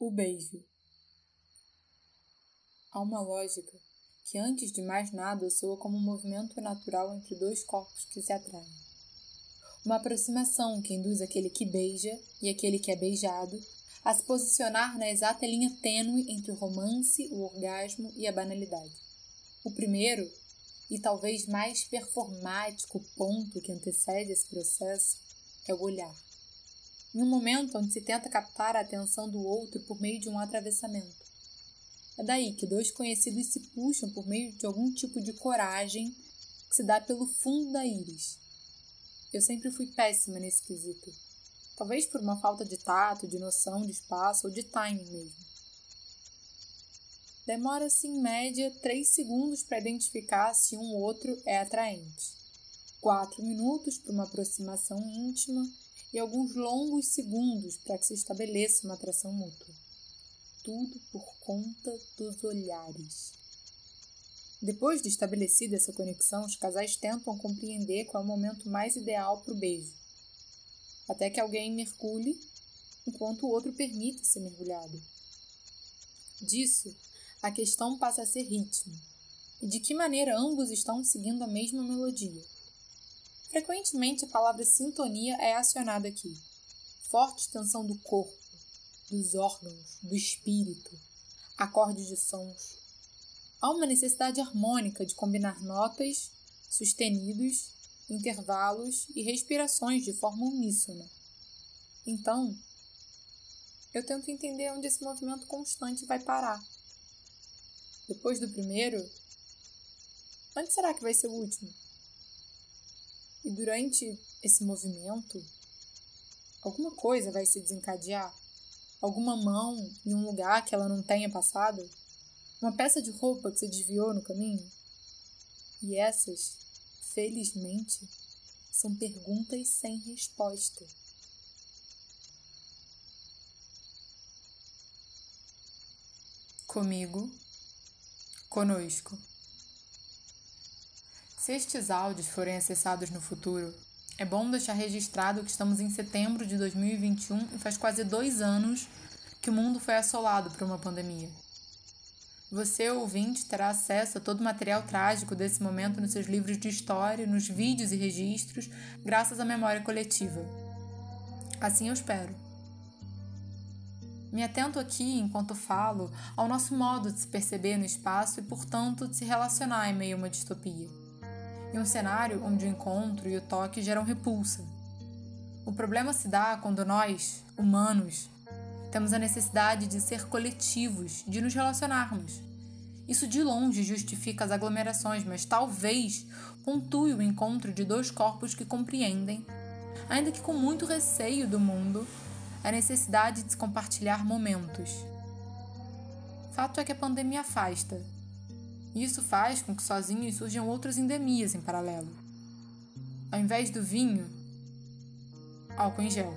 O beijo. Há uma lógica que, antes de mais nada, soa como um movimento natural entre dois corpos que se atraem. Uma aproximação que induz aquele que beija e aquele que é beijado a se posicionar na exata linha tênue entre o romance, o orgasmo e a banalidade. O primeiro, e talvez mais performático ponto que antecede esse processo, é o olhar em um momento onde se tenta captar a atenção do outro por meio de um atravessamento. É daí que dois conhecidos se puxam por meio de algum tipo de coragem que se dá pelo fundo da íris. Eu sempre fui péssima nesse quesito. Talvez por uma falta de tato, de noção de espaço ou de timing mesmo. Demora-se em média 3 segundos para identificar se um outro é atraente, 4 minutos para uma aproximação íntima e alguns longos segundos para que se estabeleça uma atração mútua. Tudo por conta dos olhares. Depois de estabelecida essa conexão, os casais tentam compreender qual é o momento mais ideal para o beijo, até que alguém mergulhe enquanto o outro permita ser mergulhado. Disso, a questão passa a ser ritmo e de que maneira ambos estão seguindo a mesma melodia. Frequentemente a palavra sintonia é acionada aqui. Forte tensão do corpo, dos órgãos, do espírito, acordes de sons. Há uma necessidade harmônica de combinar notas, sustenidos, intervalos e respirações de forma uníssona. Então, eu tento entender onde esse movimento constante vai parar. Depois do primeiro, onde será que vai ser o último? E durante esse movimento, alguma coisa vai se desencadear? Alguma mão em um lugar que ela não tenha passado? Uma peça de roupa que se desviou no caminho? E essas, felizmente, são perguntas sem resposta. Comigo, conosco. Se estes áudios forem acessados no futuro, é bom deixar registrado que estamos em setembro de 2021 e faz quase dois anos que o mundo foi assolado por uma pandemia. Você, ouvinte, terá acesso a todo o material trágico desse momento nos seus livros de história, nos vídeos e registros, graças à memória coletiva. Assim eu espero. Me atento aqui, enquanto falo, ao nosso modo de se perceber no espaço e, portanto, de se relacionar em meio a uma distopia em um cenário onde o encontro e o toque geram repulsa. O problema se dá quando nós, humanos, temos a necessidade de ser coletivos, de nos relacionarmos. Isso de longe justifica as aglomerações, mas talvez pontue o encontro de dois corpos que compreendem, ainda que com muito receio do mundo, a necessidade de se compartilhar momentos. Fato é que a pandemia afasta, isso faz com que sozinhos surjam outras endemias em paralelo. Ao invés do vinho, álcool em gel.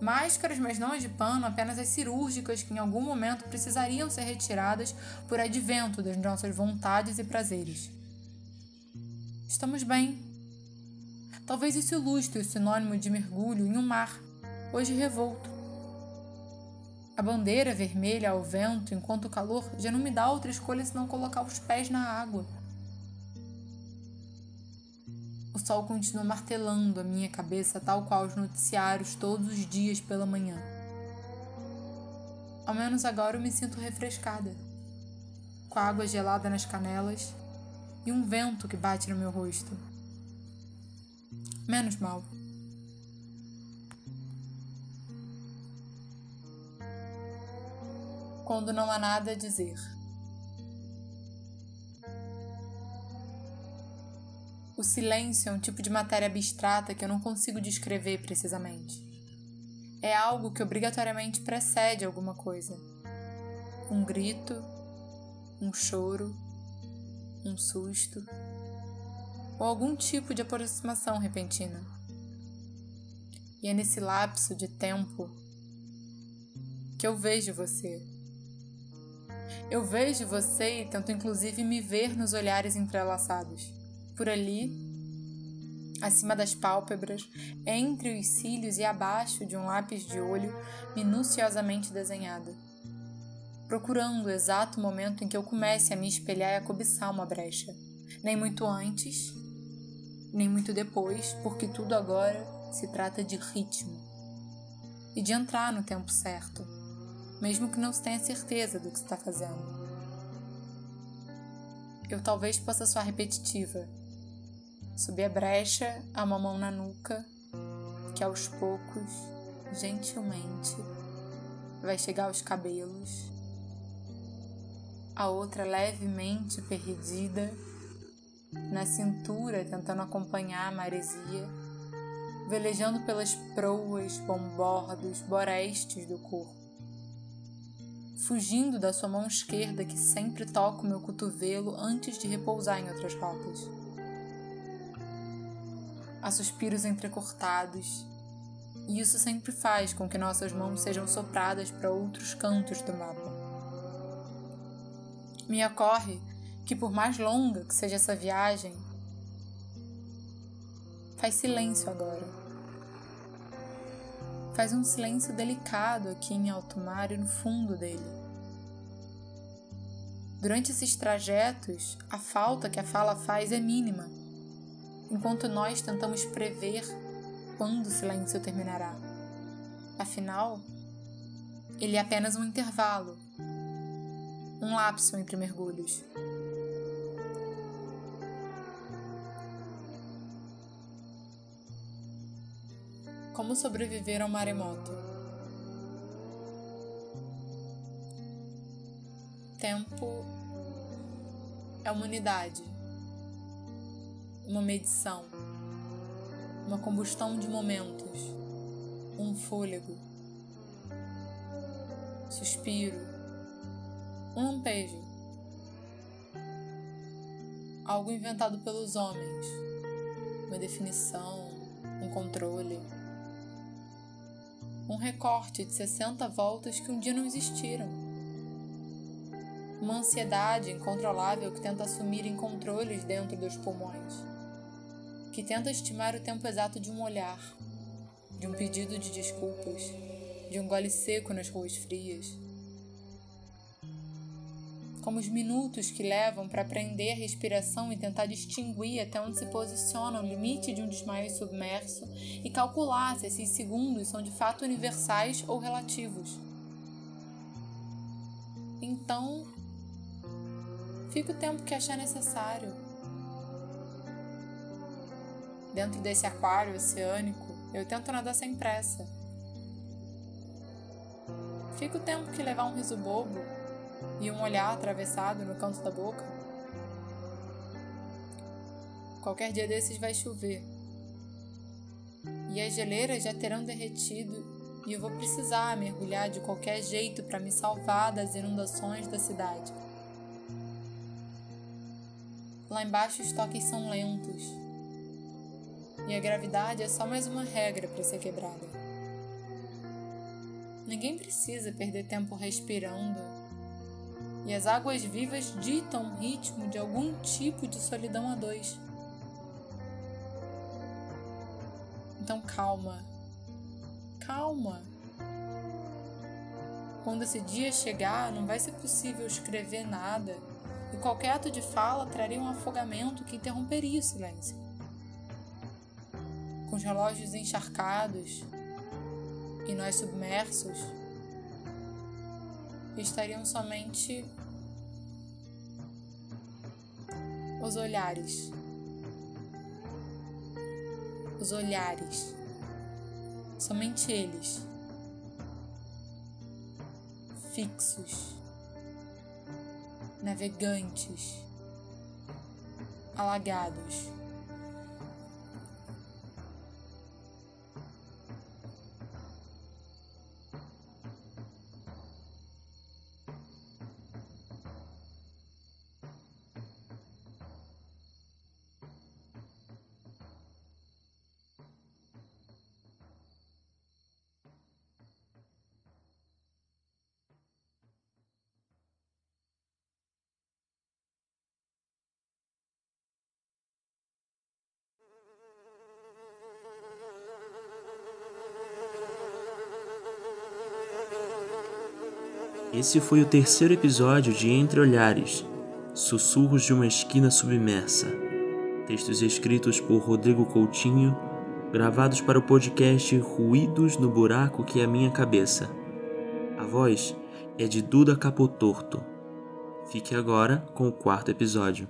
Máscaras, mas não as de pano, apenas as cirúrgicas que em algum momento precisariam ser retiradas por advento das nossas vontades e prazeres. Estamos bem. Talvez isso ilustre o sinônimo de mergulho em um mar, hoje revolto a bandeira vermelha ao vento, enquanto o calor já não me dá outra escolha senão colocar os pés na água. O sol continua martelando a minha cabeça, tal qual os noticiários todos os dias pela manhã. Ao menos agora eu me sinto refrescada, com a água gelada nas canelas e um vento que bate no meu rosto. Menos mal. Quando não há nada a dizer. O silêncio é um tipo de matéria abstrata que eu não consigo descrever precisamente. É algo que obrigatoriamente precede alguma coisa. Um grito, um choro, um susto, ou algum tipo de aproximação repentina. E é nesse lapso de tempo que eu vejo você eu vejo você e tento inclusive me ver nos olhares entrelaçados. Por ali, acima das pálpebras, entre os cílios e abaixo de um lápis de olho minuciosamente desenhado, procurando o exato momento em que eu comece a me espelhar e a cobiçar uma brecha. Nem muito antes, nem muito depois, porque tudo agora se trata de ritmo e de entrar no tempo certo, mesmo que não se tenha certeza do que está fazendo. Eu talvez possa soar repetitiva, subir a brecha, a uma mão na nuca, que aos poucos, gentilmente, vai chegar aos cabelos, a outra levemente perdida na cintura, tentando acompanhar a maresia, velejando pelas proas, bombordos, borestes do corpo, fugindo da sua mão esquerda que sempre toca o meu cotovelo antes de repousar em outras rotas. Há suspiros entrecortados, e isso sempre faz com que nossas mãos sejam sopradas para outros cantos do mapa. Me ocorre que, por mais longa que seja essa viagem, faz silêncio agora. Faz um silêncio delicado aqui em alto mar e no fundo dele. Durante esses trajetos, a falta que a fala faz é mínima, enquanto nós tentamos prever quando o silêncio terminará. Afinal, ele é apenas um intervalo, um lapso entre mergulhos. Como sobreviver ao maremoto? Tempo é uma unidade, uma medição, uma combustão de momentos, um fôlego, suspiro, um lampejo, algo inventado pelos homens, uma definição, um controle um recorte de 60 voltas que um dia não existiram. Uma ansiedade incontrolável que tenta assumir incontroles dentro dos pulmões, que tenta estimar o tempo exato de um olhar, de um pedido de desculpas, de um gole seco nas ruas frias como os minutos que levam para aprender a respiração e tentar distinguir até onde se posiciona o limite de um desmaio submerso e calcular se esses segundos são de fato universais ou relativos. Então, fica o tempo que achar necessário. Dentro desse aquário oceânico, eu tento nadar sem pressa. Fica o tempo que levar um riso bobo e um olhar atravessado no canto da boca. Qualquer dia desses vai chover. E as geleiras já terão derretido e eu vou precisar mergulhar de qualquer jeito para me salvar das inundações da cidade. Lá embaixo os toques são lentos. E a gravidade é só mais uma regra para ser quebrada. Ninguém precisa perder tempo respirando e as águas vivas ditam o ritmo de algum tipo de solidão a dois. Então calma, calma. Quando esse dia chegar, não vai ser possível escrever nada, e qualquer ato de fala traria um afogamento que interromperia o silêncio. Com os relógios encharcados e nós submersos, estariam somente os olhares. Os olhares. Somente eles. Fixos. Navegantes. Alagados. Esse foi o terceiro episódio de Entre Olhares Sussurros de uma Esquina Submersa. Textos escritos por Rodrigo Coutinho, gravados para o podcast Ruídos no Buraco que é a Minha Cabeça. A voz é de Duda Capotorto. Fique agora com o quarto episódio.